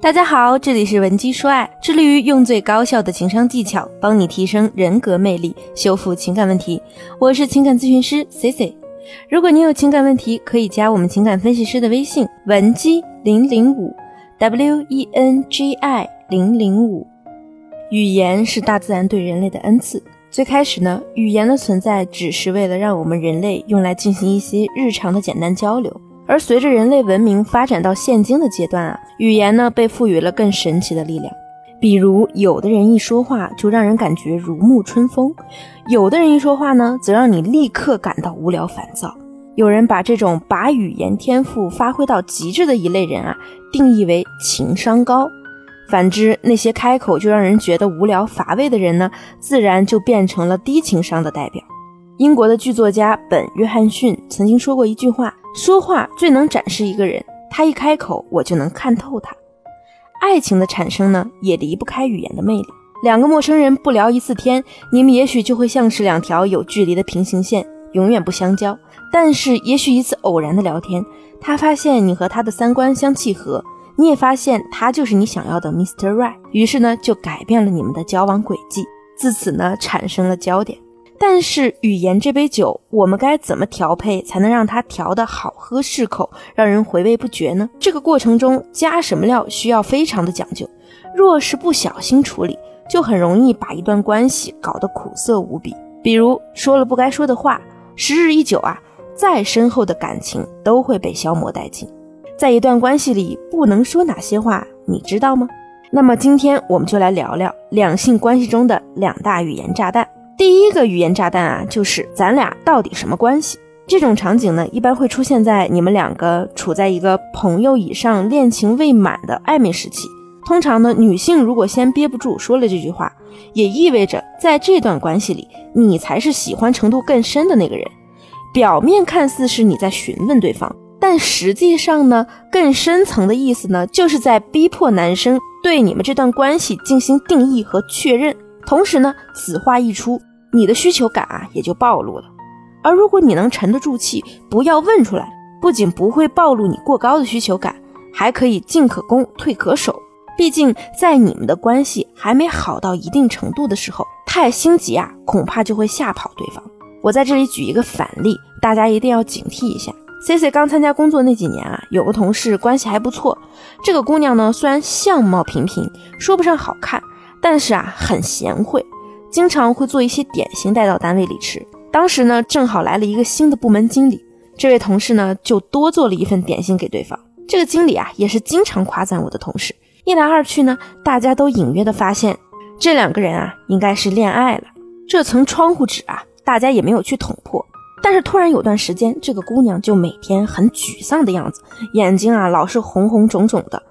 大家好，这里是文姬说爱，致力于用最高效的情商技巧帮你提升人格魅力，修复情感问题。我是情感咨询师 C C。如果你有情感问题，可以加我们情感分析师的微信文姬零零五 W E N G I 零零五。语言是大自然对人类的恩赐。最开始呢，语言的存在只是为了让我们人类用来进行一些日常的简单交流。而随着人类文明发展到现今的阶段啊，语言呢被赋予了更神奇的力量。比如，有的人一说话就让人感觉如沐春风，有的人一说话呢，则让你立刻感到无聊烦躁。有人把这种把语言天赋发挥到极致的一类人啊，定义为情商高。反之，那些开口就让人觉得无聊乏味的人呢，自然就变成了低情商的代表。英国的剧作家本·约翰逊曾经说过一句话。说话最能展示一个人，他一开口，我就能看透他。爱情的产生呢，也离不开语言的魅力。两个陌生人不聊一次天，你们也许就会像是两条有距离的平行线，永远不相交。但是，也许一次偶然的聊天，他发现你和他的三观相契合，你也发现他就是你想要的 Mr. Right，于是呢，就改变了你们的交往轨迹，自此呢，产生了焦点。但是语言这杯酒，我们该怎么调配才能让它调得好喝适口，让人回味不绝呢？这个过程中加什么料需要非常的讲究，若是不小心处理，就很容易把一段关系搞得苦涩无比。比如说了不该说的话，时日一久啊，再深厚的感情都会被消磨殆尽。在一段关系里不能说哪些话，你知道吗？那么今天我们就来聊聊两性关系中的两大语言炸弹。第一个语言炸弹啊，就是咱俩到底什么关系？这种场景呢，一般会出现在你们两个处在一个朋友以上、恋情未满的暧昧时期。通常呢，女性如果先憋不住说了这句话，也意味着在这段关系里，你才是喜欢程度更深的那个人。表面看似是你在询问对方，但实际上呢，更深层的意思呢，就是在逼迫男生对你们这段关系进行定义和确认。同时呢，此话一出。你的需求感啊也就暴露了，而如果你能沉得住气，不要问出来，不仅不会暴露你过高的需求感，还可以进可攻退可守。毕竟在你们的关系还没好到一定程度的时候，太心急啊，恐怕就会吓跑对方。我在这里举一个反例，大家一定要警惕一下。C C 刚参加工作那几年啊，有个同事关系还不错，这个姑娘呢虽然相貌平平，说不上好看，但是啊很贤惠。经常会做一些点心带到单位里吃。当时呢，正好来了一个新的部门经理，这位同事呢就多做了一份点心给对方。这个经理啊也是经常夸赞我的同事。一来二去呢，大家都隐约的发现这两个人啊应该是恋爱了。这层窗户纸啊，大家也没有去捅破。但是突然有段时间，这个姑娘就每天很沮丧的样子，眼睛啊老是红红肿肿的。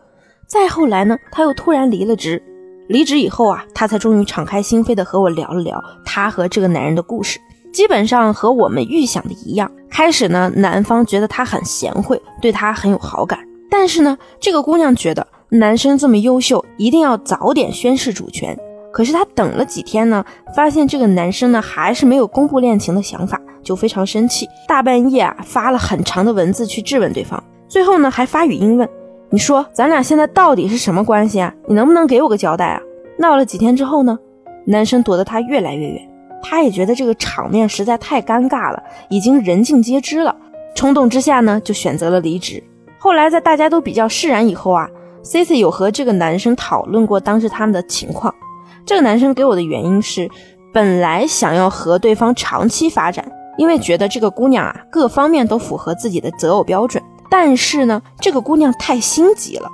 再后来呢，她又突然离了职。离职以后啊，她才终于敞开心扉的和我聊了聊她和这个男人的故事。基本上和我们预想的一样。开始呢，男方觉得她很贤惠，对她很有好感。但是呢，这个姑娘觉得男生这么优秀，一定要早点宣示主权。可是她等了几天呢，发现这个男生呢还是没有公布恋情的想法，就非常生气。大半夜啊，发了很长的文字去质问对方，最后呢还发语音问。你说咱俩现在到底是什么关系啊？你能不能给我个交代啊？闹了几天之后呢，男生躲得他越来越远，他也觉得这个场面实在太尴尬了，已经人尽皆知了。冲动之下呢，就选择了离职。后来在大家都比较释然以后啊，Cici 有和这个男生讨论过当时他们的情况。这个男生给我的原因是，本来想要和对方长期发展，因为觉得这个姑娘啊各方面都符合自己的择偶标准。但是呢，这个姑娘太心急了，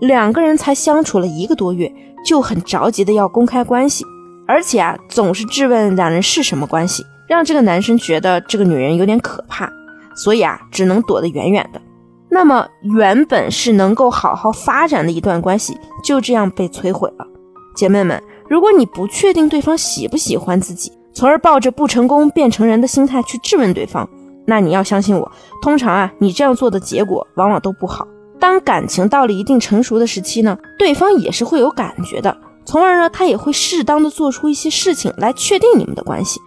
两个人才相处了一个多月，就很着急的要公开关系，而且啊，总是质问两人是什么关系，让这个男生觉得这个女人有点可怕，所以啊，只能躲得远远的。那么原本是能够好好发展的一段关系，就这样被摧毁了。姐妹们，如果你不确定对方喜不喜欢自己，从而抱着不成功变成人的心态去质问对方。那你要相信我，通常啊，你这样做的结果往往都不好。当感情到了一定成熟的时期呢，对方也是会有感觉的，从而呢，他也会适当的做出一些事情来确定你们的关系。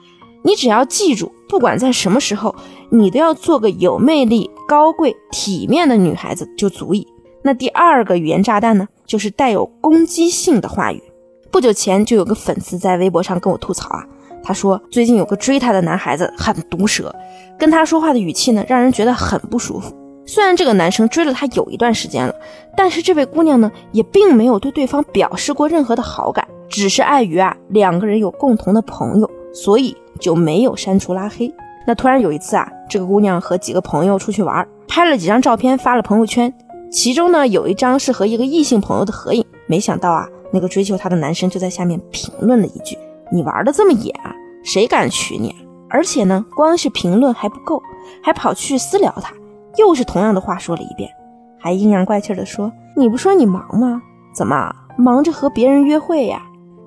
你只要记住，不管在什么时候，你都要做个有魅力、高贵、体面的女孩子就足以。那第二个语言炸弹呢，就是带有攻击性的话语。不久前就有个粉丝在微博上跟我吐槽啊，他说最近有个追他的男孩子很毒舌，跟他说话的语气呢让人觉得很不舒服。虽然这个男生追了她有一段时间了，但是这位姑娘呢也并没有对对方表示过任何的好感，只是碍于啊两个人有共同的朋友，所以就没有删除拉黑。那突然有一次啊，这个姑娘和几个朋友出去玩，拍了几张照片发了朋友圈，其中呢有一张是和一个异性朋友的合影，没想到啊。那个追求她的男生就在下面评论了一句：“你玩的这么野啊，谁敢娶你？”而且呢，光是评论还不够，还跑去私聊他，又是同样的话说了一遍，还阴阳怪气的说：“你不说你忙吗？怎么忙着和别人约会呀？”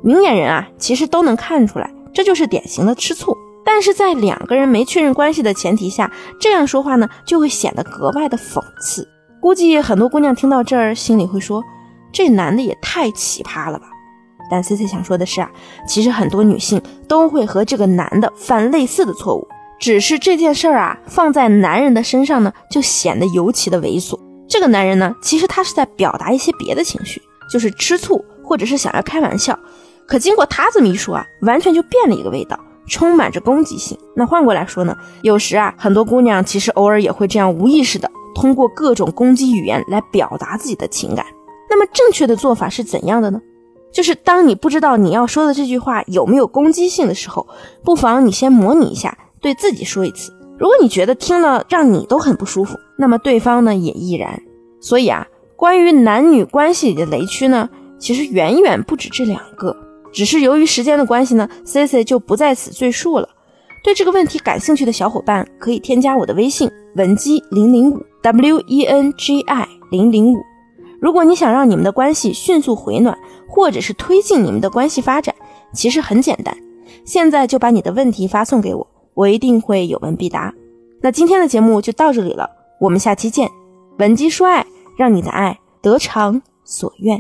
明眼人啊，其实都能看出来，这就是典型的吃醋。但是在两个人没确认关系的前提下，这样说话呢，就会显得格外的讽刺。估计很多姑娘听到这儿，心里会说。这男的也太奇葩了吧！但 C C 想说的是啊，其实很多女性都会和这个男的犯类似的错误，只是这件事儿啊放在男人的身上呢，就显得尤其的猥琐。这个男人呢，其实他是在表达一些别的情绪，就是吃醋或者是想要开玩笑。可经过他这么一说啊，完全就变了一个味道，充满着攻击性。那换过来说呢，有时啊，很多姑娘其实偶尔也会这样无意识的通过各种攻击语言来表达自己的情感。那么正确的做法是怎样的呢？就是当你不知道你要说的这句话有没有攻击性的时候，不妨你先模拟一下，对自己说一次。如果你觉得听了让你都很不舒服，那么对方呢也亦然。所以啊，关于男女关系里的雷区呢，其实远远不止这两个。只是由于时间的关系呢，C C 就不在此赘述了。对这个问题感兴趣的小伙伴可以添加我的微信文姬零零五 W E N G I 零零五。如果你想让你们的关系迅速回暖，或者是推进你们的关系发展，其实很简单，现在就把你的问题发送给我，我一定会有问必答。那今天的节目就到这里了，我们下期见。闻鸡说爱，让你的爱得偿所愿。